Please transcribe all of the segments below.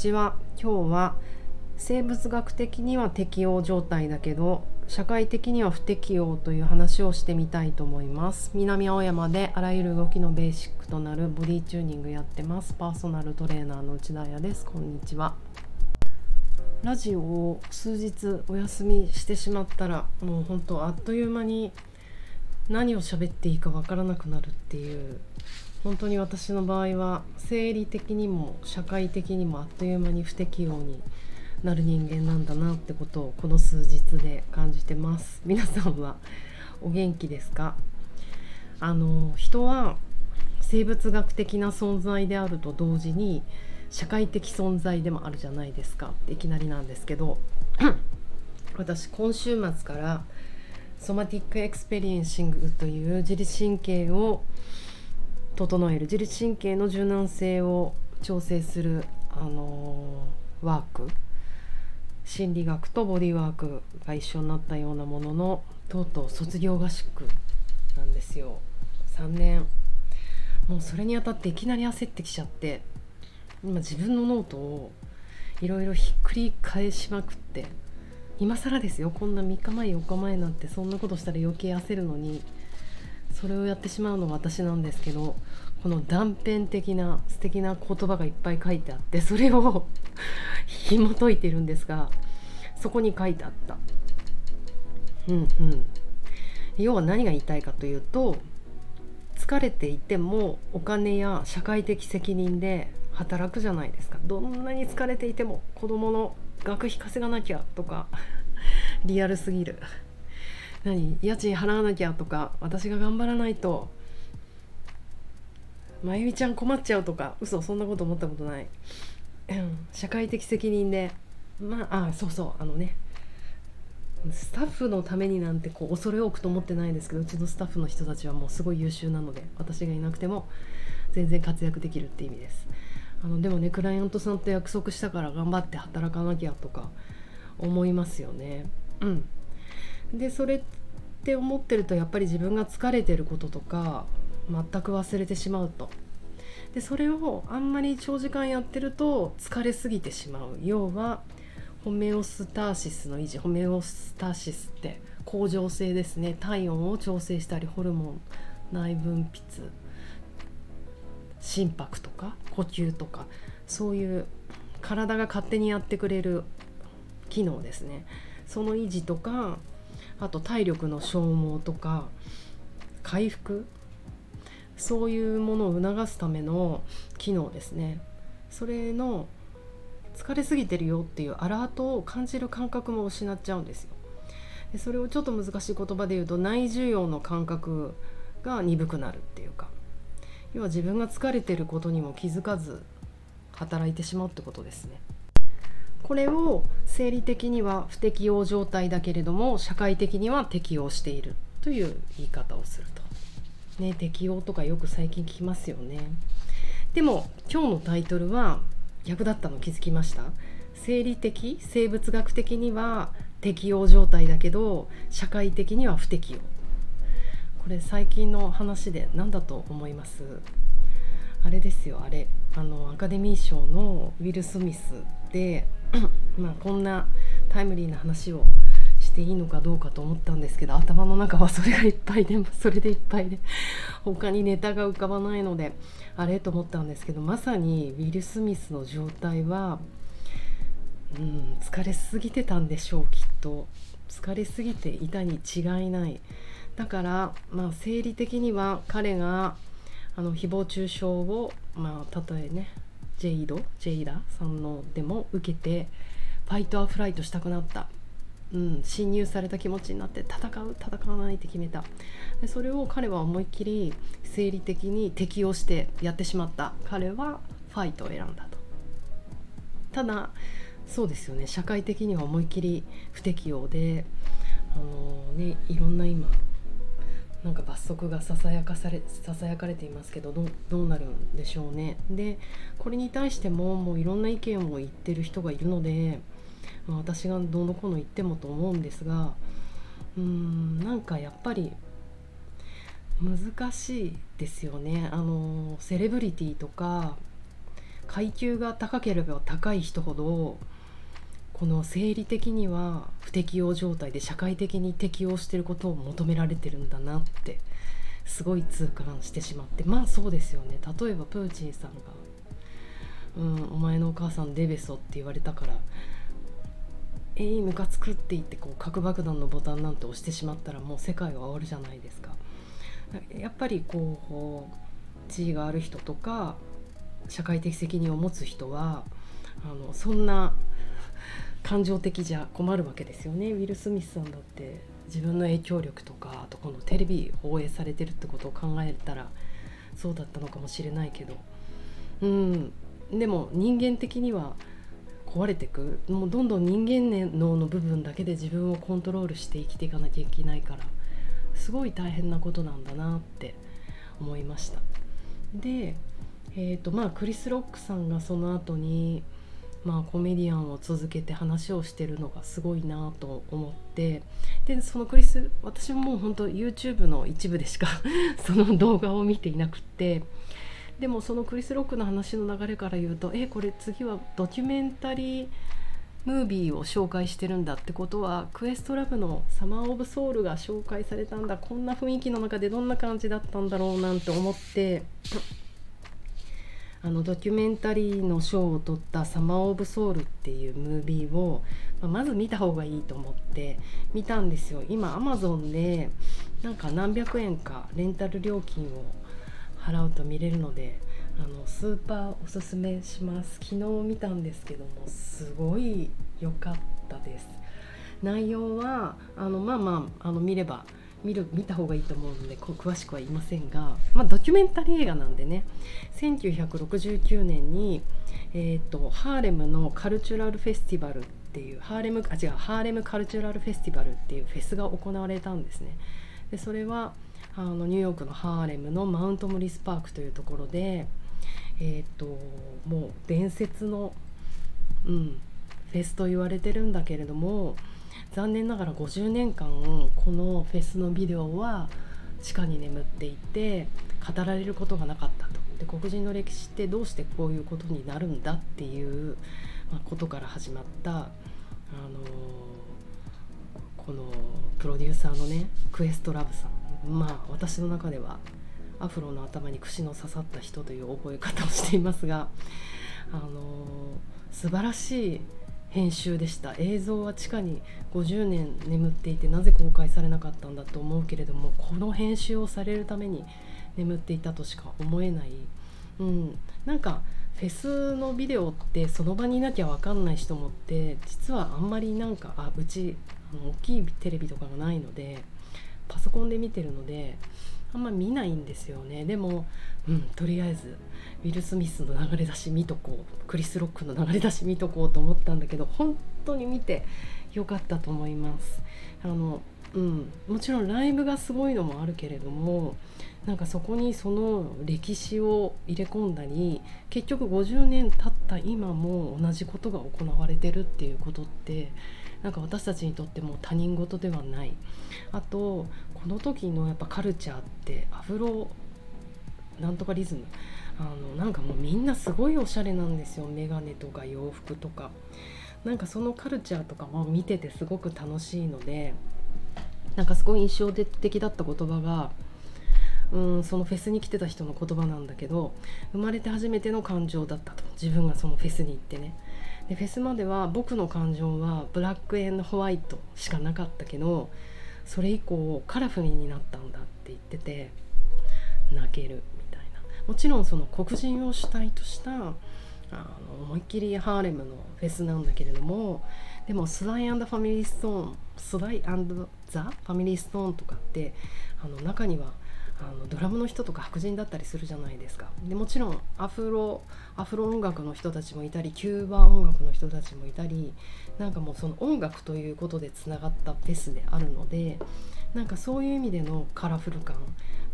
ちは今日は生物学的には適応状態だけど社会的には不適応という話をしてみたいと思います。南青山であらゆる動きのベーシックとなるボディチューニングやってます。パーソナルトレーナーの内田彩です。こんにちは。ラジオを数日お休みしてしまったらもう本当あっという間に何を喋っていいかわからなくなるっていう本当に私の場合は生理的にも社会的にもあっという間に不適応になる人間なんだなってことをこの数日で感じてます。皆さんはお元気ですか？あの人は生物学的な存在であると同時に社会的存在でもあるじゃないですかいきなりなんですけど 私今週末からSomatic Experiencing という自律神経を整える自律神経の柔軟性を調整する、あのー、ワーク心理学とボディワークが一緒になったようなもののとうとう卒業合宿なんですよ。3年。もうそれにあたっていきなり焦ってきちゃって今自分のノートをいろいろひっくり返しまくって今更ですよこんな3日前4日前なんてそんなことしたら余計焦るのにそれをやってしまうのが私なんですけどこの断片的な素敵な言葉がいっぱい書いてあってそれを 紐解いてるんですがそこに書いてあった。うんうん。要は何が言いたいかというと疲れていてもお金や社会的責任で働くじゃないですか。どんなに疲れていても子供の学費稼がなきゃとかリアルすぎる。何家賃払わなきゃとか私が頑張らないとまゆみちゃん困っちゃうとか嘘そんなこと思ったことない、うん、社会的責任で。まああそうそうあのねスタッフのためになんてこう恐れ多くと思ってないですけどうちのスタッフの人たちはもうすごい優秀なので私がいなくても全然活躍できるって意味です。あのでもねクライアントさんと約束したから頑張って働かなきゃとか思いますよね。うん。でそれって思ってるとやっぱり自分が疲れてることとか全く忘れてしまうと。でそれをあんまり長時間やってると疲れすぎてしまう。要はホメオスターシスの維持ホメオスターシスって恒常性ですね。体温を調整したりホルモン内分泌心拍とか呼吸とかそういう体が勝手にやってくれる機能ですね。その維持とかあと体力の消耗とか回復そういうものを促すための機能ですね。それの疲れすぎてるよっていうアラートを感じる感覚も失っちゃうんですよ。でそれをちょっと難しい言葉で言うと内需要の感覚が鈍くなるっていうか。要は自分が疲れてることにも気づかず働いてしまうってことですね。これを生理的には不適応状態だけれども社会的には適応しているという言い方をすると。ね、適応とかよく最近聞きますよね。でも今日のタイトルは逆だったの気づきました？生理的生物学的には適応状態だけど社会的には不適応これ最近の話で何だと思います？あれですよあれあのアカデミー賞のウィル・スミスでまあこんなタイムリーな話をしていいのかどうかと思ったんですけど頭の中はそれがいっぱいでそれでいっぱいで他にネタが浮かばないのであれ？と思ったんですけどまさにウィル・スミスの状態は、うん、疲れすぎてたんでしょうきっと。疲れすぎていたに違いない。だからまあ生理的には彼があの誹謗中傷をまあたえねジェイド？ジェイダさんのでも受けてファイトアフライトしたくなった、うん、侵入された気持ちになって戦う？戦わないって決めた。でそれを彼は思いっきり生理的に適応してやってしまった。彼はファイトを選んだと。ただそうですよね。社会的には思いっきり不適応であのねいろんな今なんか罰則がささやかされささやかれていますけどどどうなるんでしょうね。でこれに対してももういろんな意見を言ってる人がいるので、まあ、私がどのこうの言ってもと思うんですがうーんなんかやっぱり難しいですよね。あのセレブリティとか階級が高ければ高い人ほどこの生理的には不適応状態で社会的に適応してることを求められてるんだなってすごい痛感してしまってまあそうですよね例えばプーチンさんが「うんお前のお母さんデベソ」って言われたから「えいムカつく」って言ってこう核爆弾のボタンなんて押してしまったらもう世界は終わるじゃないですか。やっぱりこう地位がある人とか社会的責任を持つ人はあのそんな感情的じゃ困るわけですよね。ウィル・スミスさんだって。自分の影響力とかあとこのテレビ放映されてるってことを考えたらそうだったのかもしれないけど。うん。でも人間的には壊れてく？もうどんどん人間脳の部分だけで自分をコントロールして生きていかなきゃいけないからすごい大変なことなんだなって思いました。でえーとまあ、クリス・ロックさんがその後にまあ、コメディアンを続けて話をしてるのがすごいなと思ってでそのクリス私ももう本当 YouTube の一部でしか その動画を見ていなくってでもそのクリス・ロックの話の流れから言うとえこれ次はドキュメンタリームービーを紹介してるんだってことはクエストラブの「サマー・オブ・ソウル」が紹介されたんだ。こんな雰囲気の中でどんな感じだったんだろうなんて思って。あのドキュメンタリーの賞を取った「サマー・オブ・ソウル」っていうムービーを、まあ、まず見た方がいいと思って見たんですよ。今アマゾンでなんか何百円かレンタル料金を払うと見れるのであのスーパーおすすめします。昨日見たんですけどもすごい良かったです。内容はあのまあまああの見れば見る見た方がいいと思うのでこう詳しくは言いませんが、まあ、ドキュメンタリー映画なんでね1969年に、えーと、ハーレムのカルチュラルフェスティバルっていうハーレムあ違うハーレムカルチュラルフェスティバルっていうフェスが行われたんですね。でそれはあのニューヨークのハーレムのマウントモリスパークというところで、えーともう伝説の、うん、フェスと言われてるんだけれども残念ながら50年間このフェスのビデオは地下に眠っていて語られることがなかったと。で黒人の歴史ってどうしてこういうことになるんだっていう、ことから始まった、あのー、このプロデューサーのねクエストラブさん。まあ私の中ではアフロの頭に串の刺さった人という覚え方をしていますが、あのー、素晴らしい編集でした。映像は地下に50年眠っていてなぜ公開されなかったんだと思うけれどもこの編集をされるために眠っていたとしか思えない、うん、なんかフェスのビデオってその場にいなきゃ分かんない人もって実はあんまりなんかあうちあの大きいテレビとかがないのでパソコンで見てるのであんま見ないんですよね。でも、うん、とりあえずウィル・スミスの流れ出し見とこうクリス・ロックの流れ出し見とこうと思ったんだけど本当に見てよかったと思います。あの、うん、もちろんライブがすごいのもあるけれどもなんかそこにその歴史を入れ込んだり結局50年経った今も同じことが行われてるっていうことってなんか私たちにとっても他人事ではない。あとこの時のやっぱカルチャーってアフロなんとかリズム。あのなんかもうみんなすごいおしゃれなんですよ。眼鏡とか洋服とか。なんかそのカルチャーとかも見ててすごく楽しいのでなんかすごい印象的だった言葉がうんそのフェスに来てた人の言葉なんだけど生まれて初めての感情だったと。自分がそのフェスに行ってね。でフェスまでは僕の感情はブラックエンドホワイトしかなかったけどそれ以降カラフルになったんだって言ってて泣ける。もちろんその黒人を主体としたあの思いっきりハーレムのフェスなんだけれどもでもスライファミリーストーンスライザ・ファミリーストーンとかってあの中にはあのドラムの人とか白人だったりするじゃないですか。でもちろんアフロアフロ音楽の人たちもいたりキューバ音楽の人たちもいたりなんかもうその音楽ということでつながったフェスであるのでなんかそういう意味でのカラフル感、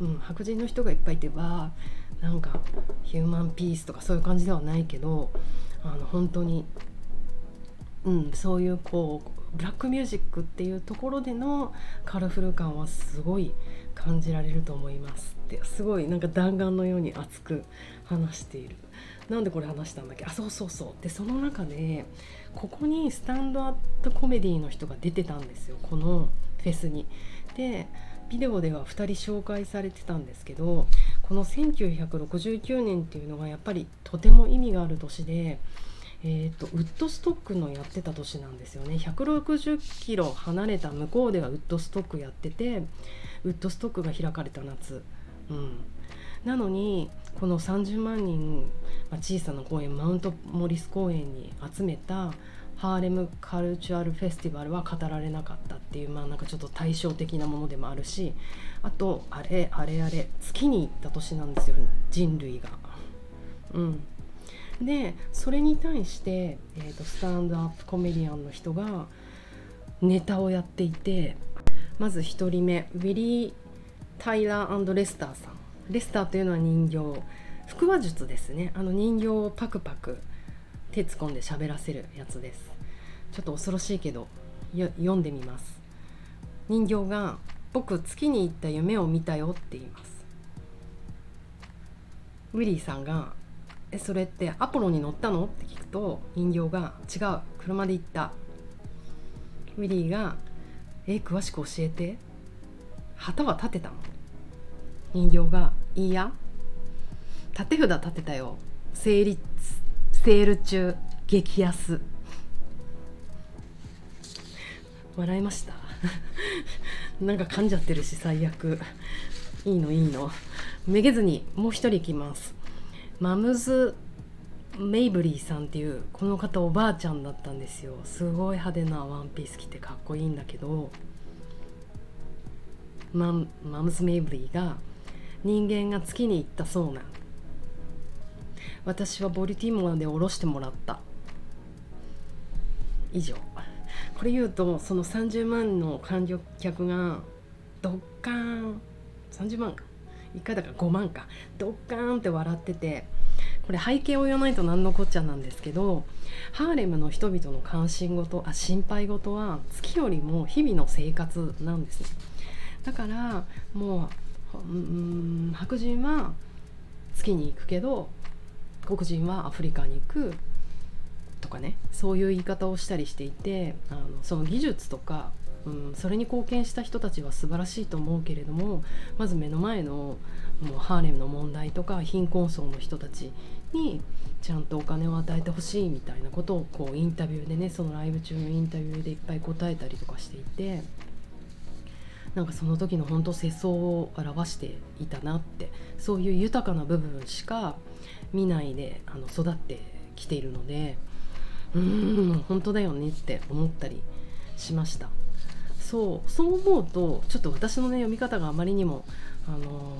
うん、白人の人がいっぱいいてわなんかヒューマンピースとかそういう感じではないけどあの本当に、うん、そういうこうブラックミュージックっていうところでのカラフル感はすごい感じられると思いますってすごいなんか弾丸のように熱く話している。なんでこれ話したんだっけ？あそうそうそう。でその中でここにスタンドアップコメディの人が出てたんですよ。このフェスに。でビデオでは2人紹介されてたんですけどこの1969年っていうのがやっぱりとても意味がある年で、えーと、ウッドストックのやってた年なんですよね。160キロ離れた向こうではウッドストックやっててウッドストックが開かれた夏、うん、なのにこの30万人、ま、小さな公園マウントモリス公園に集めたハーレムカルチュアルフェスティバルは語られなかったっていうまあなんかちょっと対照的なものでもあるしあとあれあれあれ月に行った年なんですよ人類が。うん、でそれに対して、えーと、スタンドアップコメディアンの人がネタをやっていてまず1人目ウィリー・タイラーレスターさん。レスターというのは人形。腹話術ですね。あの人形をパクパク手突っ込んで喋らせるやつです。ちょっと恐ろしいけど読んでみます。人形が「僕月に行った夢を見たよ」って言います。ウィリーさんが「えそれってアポロに乗ったの?」って聞くと人形が「違う車で行った」ウィリーが「え詳しく教えて。旗は立てたの?」人形が「いいや。立て札立てたよ。成立セール中激安。笑いました。なんか噛んじゃってるし最悪。いいのいいの。めげずにもう一人いきます。マムズ・メイブリーさんっていうこの方おばあちゃんだったんですよ。すごい派手なワンピース着てかっこいいんだけどママムズ・メイブリーが人間が月に行ったそうな私はボルティモアで降ろしてもらった。以上。これ言うとその30万の観客がドッカーン。30万か。1回だから5万か。ドッカーンって笑っててこれ背景を言わないと何のこっちゃなんですけどハーレムの人々の関心事あ心配事は月よりも日々の生活なんですね。だからもううん白人は月に行くけど黒人はアフリカに行くとかね。そういう言い方をしたりしていてあのその技術とか、うん、それに貢献した人たちは素晴らしいと思うけれどもまず目の前のもうハーレムの問題とか貧困層の人たちにちゃんとお金を与えてほしいみたいなことをこうインタビューでねそのライブ中のインタビューでいっぱい答えたりとかしていてなんかその時の本当世相を表していたなってそういう豊かな部分しか見ないであの育ってきているのでうーん本当だよねって思ったりしました。そうそう思うとちょっと私のね読み方があまりにもあの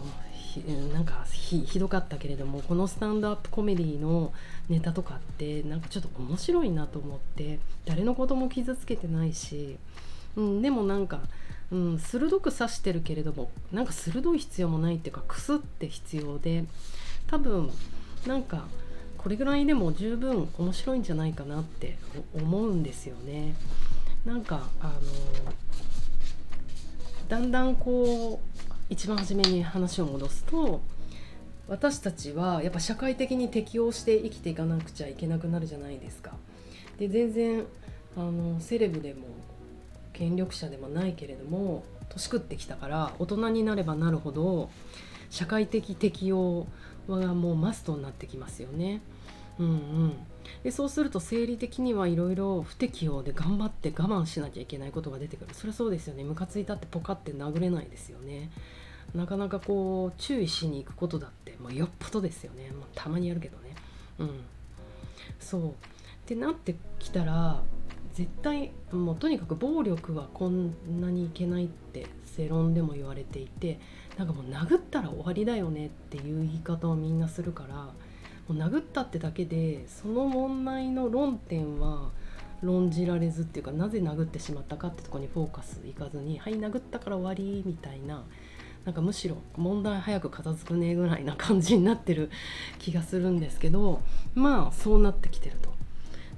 なんかひどかったけれどもこのスタンドアップコメディのネタとかってなんかちょっと面白いなと思って誰のことも傷つけてないし、うん、でもなんか、うん、鋭く刺してるけれどもなんか鋭い必要もないっていうかクスって必要で多分なんかこれぐらいでも十分面白いんじゃないかなって思うんですよね。なんかあのだんだんこう一番初めに話を戻すと私たちはやっぱ社会的に適応して生きていかなくちゃいけなくなるじゃないですか。で全然あのセレブでも権力者でもないけれども年食ってきたから大人になればなるほど社会的適応がもうマストになってきますよね。うんうん、でそうすると生理的にはいろいろ不適応で頑張って我慢しなきゃいけないことが出てくる。それそうですよね。ムカついたってポカって殴れないですよね。なかなかこう注意しに行くことだって、まあ、よっぽどですよね、まあ、たまにやるけどね。うん。そう。ってなってきたら絶対もうとにかく暴力はこんなにいけないって世論でも言われていてなんかもう殴ったら終わりだよねっていう言い方をみんなするからもう殴ったってだけでその問題の論点は論じられずっていうかなぜ殴ってしまったかってとこにフォーカスいかずに「はい殴ったから終わり」みたいななんかむしろ問題早く片付くねえぐらいな感じになってる気がするんですけどまあそうなってきてると。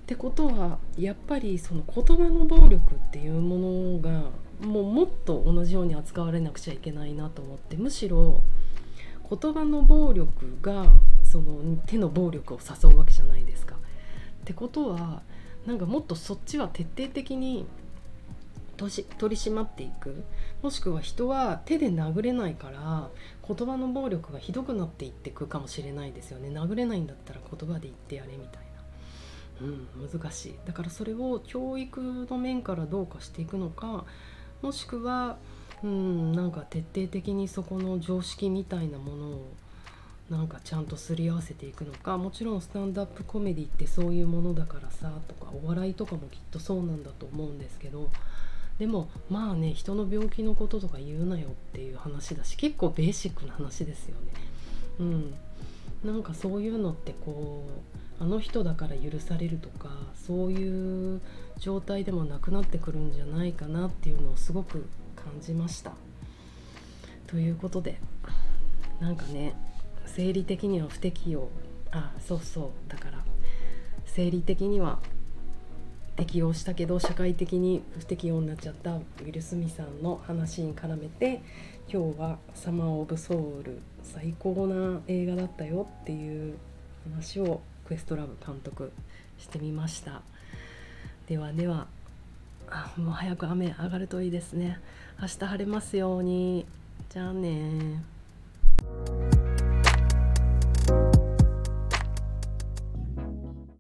ってことはやっぱりその言葉の暴力っていうものがもうもっと同じように扱われなくちゃいけないなと思ってむしろ言葉の暴力がその手の暴力を誘うわけじゃないですか。ってことはなんかもっとそっちは徹底的に取り締まっていく。もしくは人は手で殴れないから言葉の暴力がひどくなっていってくかもしれないですよね。殴れないんだったら言葉で言ってやれみたいな、うん、難しいだからそれを教育の面からどうかしていくのかもしくはうんなんか徹底的にそこの常識みたいなものをなんかちゃんとすり合わせていくのかもちろんスタンドアップコメディってそういうものだからさとかお笑いとかもきっとそうなんだと思うんですけどでもまあね人の病気のこととか言うなよっていう話だし結構ベーシックな話ですよね。うん、なんかそういうのってこうあの人だから許されるとかそういう状態でもなくなってくるんじゃないかなっていうのをすごく感じました。ということでなんかね生理的には不適用あそうそうだから生理的には適用したけど社会的に不適用になっちゃったウィル・スミさんの話に絡めて今日は「サマー・オブ・ソウル」最高な映画だったよっていう話をクエストラブ監督してみました。ではではもう早く雨上がるといいですね。明日晴れますように。じゃあね